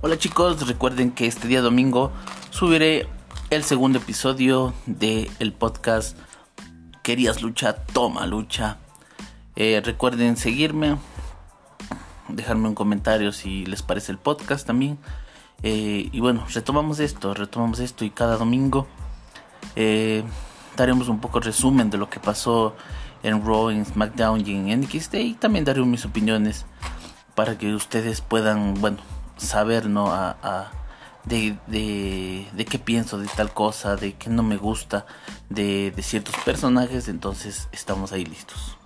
Hola chicos, recuerden que este día domingo subiré el segundo episodio del el podcast Querías lucha, toma lucha. Eh, recuerden seguirme, dejarme un comentario si les parece el podcast también. Eh, y bueno, retomamos esto, retomamos esto y cada domingo eh, daremos un poco resumen de lo que pasó en Raw, en SmackDown y en NXT y también daré mis opiniones para que ustedes puedan, bueno, saber, ¿no? A, de, de, qué pienso de tal cosa, de qué no me gusta de, de ciertos personajes, entonces estamos ahí listos.